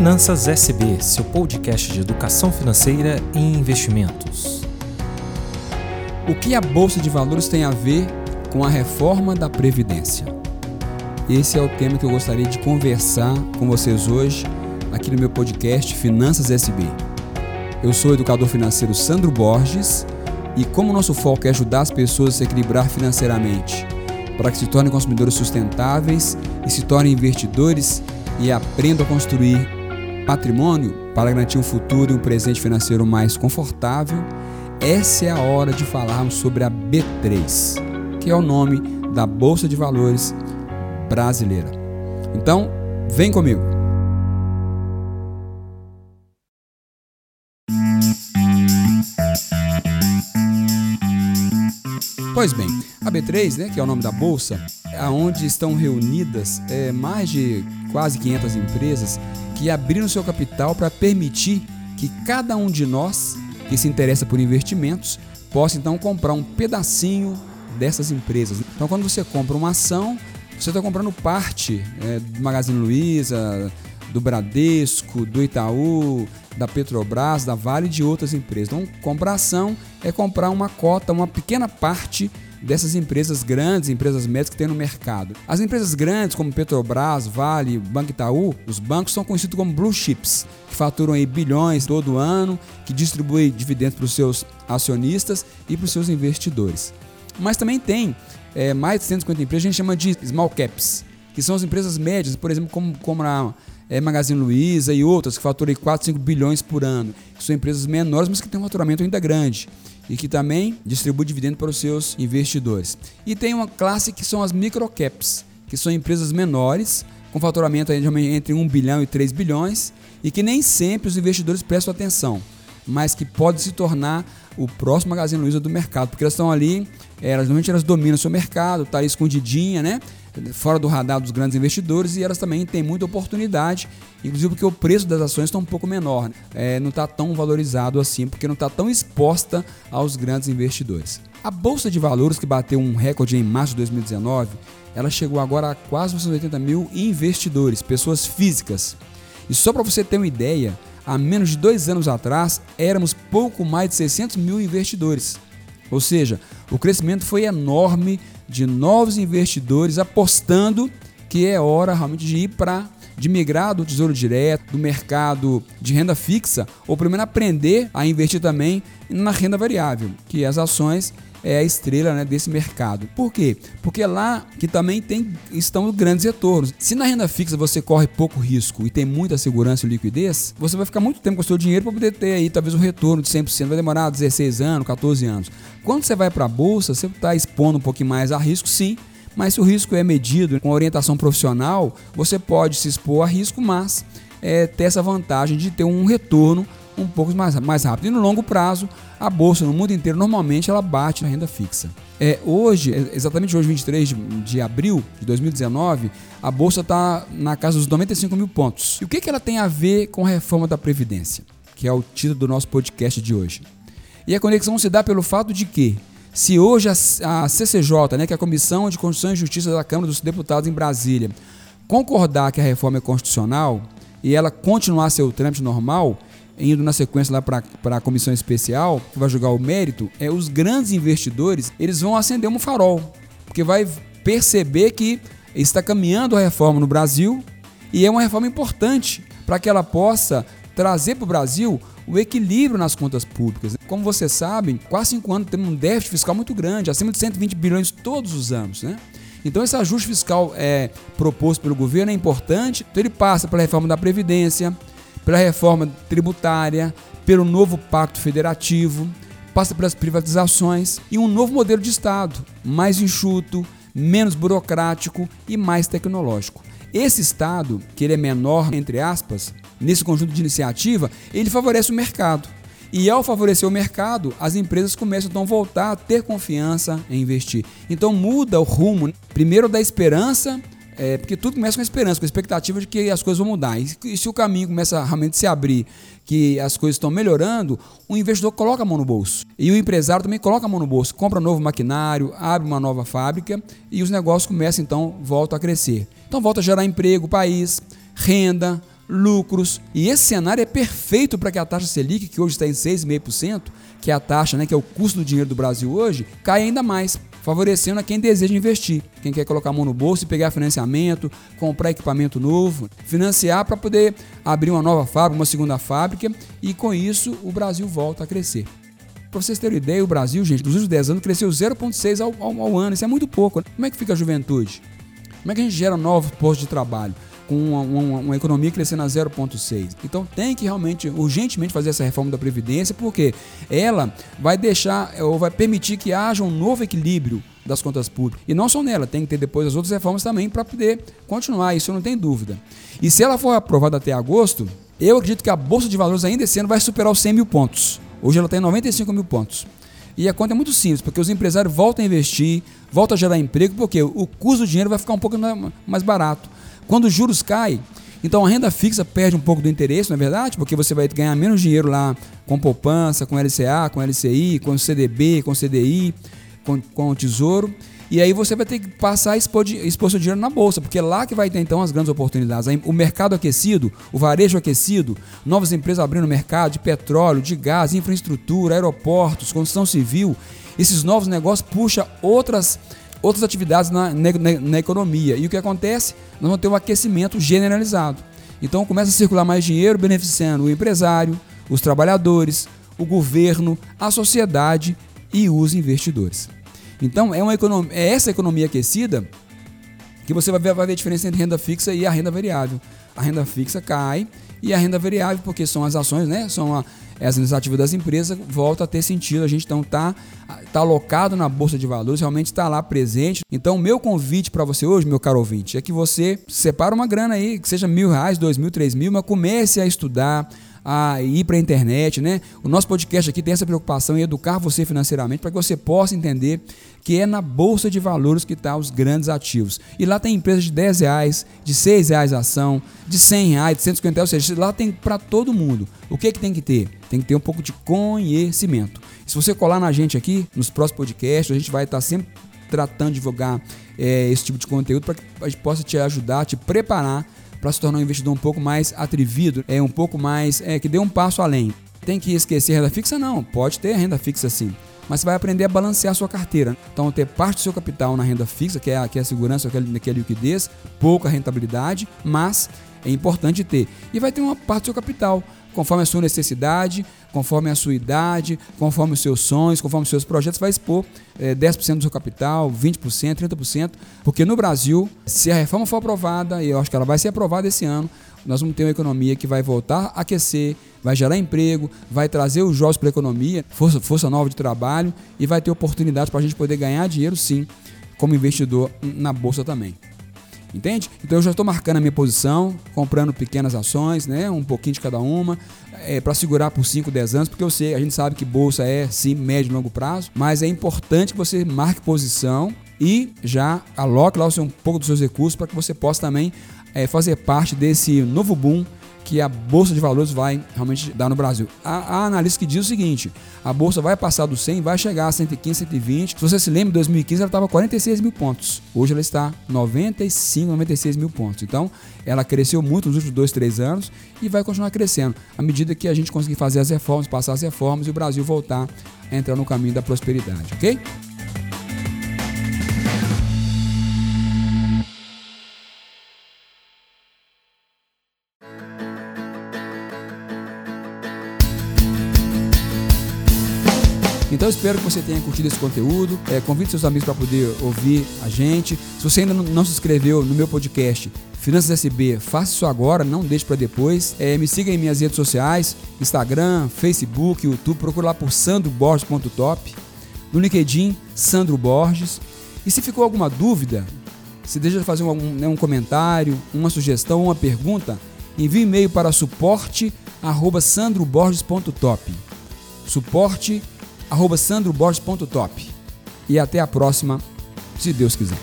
Finanças SB, seu podcast de educação financeira e investimentos. O que a Bolsa de Valores tem a ver com a reforma da Previdência? Esse é o tema que eu gostaria de conversar com vocês hoje, aqui no meu podcast Finanças SB. Eu sou o educador financeiro Sandro Borges e, como nosso foco é ajudar as pessoas a se equilibrar financeiramente, para que se tornem consumidores sustentáveis e se tornem investidores e aprendam a construir patrimônio para garantir um futuro e um presente financeiro mais confortável, essa é a hora de falarmos sobre a B3, que é o nome da Bolsa de Valores brasileira. Então, vem comigo. Pois bem, a B3, né, que é o nome da bolsa, aonde estão reunidas é, mais de quase 500 empresas que abriram seu capital para permitir que cada um de nós que se interessa por investimentos possa então comprar um pedacinho dessas empresas. Então, quando você compra uma ação, você está comprando parte é, do Magazine Luiza, do Bradesco, do Itaú, da Petrobras, da Vale e de outras empresas. Então, comprar ação é comprar uma cota, uma pequena parte dessas empresas grandes, empresas médias que tem no mercado. As empresas grandes, como Petrobras, Vale, Banco Itaú, os bancos são conhecidos como blue chips, que faturam aí bilhões todo ano, que distribuem dividendos para os seus acionistas e para os seus investidores. Mas também tem é, mais de 150 empresas, a gente chama de small caps, que são as empresas médias, por exemplo, como, como a é, Magazine Luiza e outras, que faturam 4, 5 bilhões por ano, que são empresas menores, mas que têm um faturamento ainda grande e que também distribui dividendo para os seus investidores. E tem uma classe que são as microcaps, que são empresas menores, com faturamento entre 1 bilhão e 3 bilhões, e que nem sempre os investidores prestam atenção, mas que pode se tornar o próximo Magazine Luiza do mercado, porque elas estão ali, elas normalmente elas dominam o seu mercado, tá ali escondidinha, né? Fora do radar dos grandes investidores e elas também têm muita oportunidade, inclusive porque o preço das ações está um pouco menor, né? é, não está tão valorizado assim, porque não está tão exposta aos grandes investidores. A Bolsa de Valores, que bateu um recorde em março de 2019, ela chegou agora a quase 280 mil investidores, pessoas físicas. E só para você ter uma ideia, há menos de dois anos atrás éramos pouco mais de 600 mil investidores. Ou seja, o crescimento foi enorme de novos investidores apostando que é hora realmente de ir para de migrar do tesouro direto, do mercado de renda fixa, ou primeiro aprender a investir também na renda variável, que as ações é a estrela né, desse mercado. Por quê? Porque lá que também tem, estão grandes retornos. Se na renda fixa você corre pouco risco e tem muita segurança e liquidez, você vai ficar muito tempo com o seu dinheiro para poder ter aí talvez um retorno de 100%. Vai demorar 16 anos, 14 anos. Quando você vai para a bolsa, você está expondo um pouquinho mais a risco, sim, mas se o risco é medido com orientação profissional, você pode se expor a risco, mas é, ter essa vantagem de ter um retorno um pouco mais, mais rápido. E no longo prazo, a bolsa no mundo inteiro normalmente ela bate na renda fixa. É, hoje, é, exatamente hoje, 23 de, de abril de 2019, a bolsa está na casa dos 95 mil pontos. E o que, que ela tem a ver com a reforma da Previdência? Que é o título do nosso podcast de hoje. E a conexão se dá pelo fato de que, se hoje a, CCJ, né, que é a Comissão de Constituição e Justiça da Câmara dos Deputados em Brasília, concordar que a reforma é constitucional e ela continuar seu trâmite normal, indo na sequência lá para a comissão especial, que vai julgar o mérito, é os grandes investidores, eles vão acender um farol, porque vai perceber que está caminhando a reforma no Brasil e é uma reforma importante para que ela possa trazer para o Brasil o equilíbrio nas contas públicas. Como vocês sabem, quase cinco anos temos um déficit fiscal muito grande, acima de 120 bilhões todos os anos, né? Então esse ajuste fiscal é proposto pelo governo é importante. Então ele passa pela reforma da previdência, pela reforma tributária, pelo novo pacto federativo, passa pelas privatizações e um novo modelo de Estado, mais enxuto, menos burocrático e mais tecnológico. Esse Estado, que ele é menor, entre aspas, nesse conjunto de iniciativa, ele favorece o mercado. E ao favorecer o mercado, as empresas começam então a voltar a ter confiança em investir. Então muda o rumo, primeiro da esperança é, porque tudo começa com a esperança, com a expectativa de que as coisas vão mudar. E, se o caminho começa a realmente se abrir, que as coisas estão melhorando, o investidor coloca a mão no bolso. E o empresário também coloca a mão no bolso, compra um novo maquinário, abre uma nova fábrica e os negócios começam então, voltam a crescer. Então volta a gerar emprego, país, renda, lucros. E esse cenário é perfeito para que a taxa Selic, que hoje está em 6,5%, que é a taxa, né, que é o custo do dinheiro do Brasil hoje, caia ainda mais, favorecendo a quem deseja investir, quem quer colocar a mão no bolso e pegar financiamento, comprar equipamento novo, financiar para poder abrir uma nova fábrica, uma segunda fábrica e com isso o Brasil volta a crescer. Para vocês terem ideia, o Brasil, gente, nos últimos 10 anos cresceu 0,6 ao, ao, ao ano. Isso é muito pouco. Como é que fica a juventude? Como é que a gente gera novos postos de trabalho? Com uma, uma, uma, economia crescendo a 0,6. Então tem que realmente, urgentemente fazer essa reforma da Previdência, porque ela vai deixar ou vai permitir que haja um novo equilíbrio das contas públicas. E não só nela, tem que ter depois as outras reformas também para poder continuar, isso não tenho dúvida. E se ela for aprovada até agosto, eu acredito que a Bolsa de Valores ainda esse ano vai superar os 100 mil pontos. Hoje ela tem 95 mil pontos. E a conta é muito simples, porque os empresários voltam a investir, voltam a gerar emprego, porque o custo do dinheiro vai ficar um pouco mais barato. Quando os juros caem, então a renda fixa perde um pouco do interesse, não é verdade? Porque você vai ganhar menos dinheiro lá com poupança, com LCA, com LCI, com CDB, com CDI, com, com o Tesouro. E aí você vai ter que passar a expor, expor seu dinheiro na bolsa, porque é lá que vai ter então as grandes oportunidades. O mercado aquecido, o varejo aquecido, novas empresas abrindo mercado de petróleo, de gás, infraestrutura, aeroportos, construção civil. Esses novos negócios puxam outras outras atividades na, na, na, economia. E o que acontece? Nós vamos ter um aquecimento generalizado. Então começa a circular mais dinheiro, beneficiando o empresário, os trabalhadores, o governo, a sociedade e os investidores. Então é, uma economia, é essa economia aquecida que você vai ver, vai ver a diferença entre renda fixa e a renda variável. A renda fixa cai e a renda variável, porque são as ações, né? São a, as iniciativas das empresas, volta a ter sentido. A gente então está tá alocado na Bolsa de Valores, realmente está lá presente. Então, meu convite para você hoje, meu caro ouvinte, é que você separe uma grana aí, que seja mil reais, dois mil, três mil, mas comece a estudar a ir para a internet, né? O nosso podcast aqui tem essa preocupação em educar você financeiramente para que você possa entender que é na bolsa de valores que estão tá os grandes ativos. E lá tem empresas de 10 reais, de 6 reais a ação, de 100 reais, de 150 reais, ou seja, lá tem para todo mundo. O que, que tem que ter? Tem que ter um pouco de conhecimento. Se você colar na gente aqui, nos próximos podcasts, a gente vai estar tá sempre tratando de divulgar é, esse tipo de conteúdo para que a gente possa te ajudar, te preparar para se tornar um investidor um pouco mais atrevido, é um pouco mais é que dê um passo além. Tem que esquecer renda fixa? Não, pode ter renda fixa sim. Mas você vai aprender a balancear a sua carteira. Então, ter parte do seu capital na renda fixa, que é a, que é a segurança, que é, que é a liquidez, pouca rentabilidade, mas é importante ter. E vai ter uma parte do seu capital conforme a sua necessidade, conforme a sua idade, conforme os seus sonhos, conforme os seus projetos, vai expor é, 10% do seu capital, 20%, 30%, porque no Brasil, se a reforma for aprovada, e eu acho que ela vai ser aprovada esse ano, nós vamos ter uma economia que vai voltar a aquecer, vai gerar emprego, vai trazer os jovens para a economia, força, força nova de trabalho e vai ter oportunidades para a gente poder ganhar dinheiro sim, como investidor na bolsa também. Entende? Então eu já estou marcando a minha posição, comprando pequenas ações, né, um pouquinho de cada uma, é, para segurar por 5, 10 anos, porque eu sei, a gente sabe que bolsa é sim médio e longo prazo, mas é importante que você marque posição e já aloque lá um pouco dos seus recursos para que você possa também é, fazer parte desse novo boom que a Bolsa de Valores vai realmente dar no Brasil. Há, há analistas que diz o seguinte, a Bolsa vai passar do 100, vai chegar a 115, 120. Se você se lembra, em 2015 ela estava 46 mil pontos. Hoje ela está 95, 96 mil pontos. Então, ela cresceu muito nos últimos dois, três anos e vai continuar crescendo à medida que a gente conseguir fazer as reformas, passar as reformas e o Brasil voltar a entrar no caminho da prosperidade, ok? Então espero que você tenha curtido esse conteúdo. É, convide seus amigos para poder ouvir a gente. Se você ainda não se inscreveu no meu podcast Finanças SB, faça isso agora, não deixe para depois. É, me siga em minhas redes sociais, Instagram, Facebook, YouTube. Procure lá por sandroborges.top. No LinkedIn, Sandro Borges. E se ficou alguma dúvida, se deseja fazer um, né, um comentário, uma sugestão, uma pergunta, envie e-mail para suporte@sandroborges.top. Suporte arroba sandroborges.top. E até a próxima, se Deus quiser.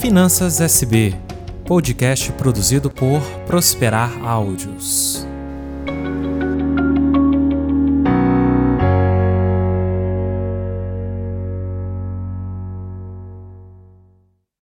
Finanças SB podcast produzido por Prosperar Áudios.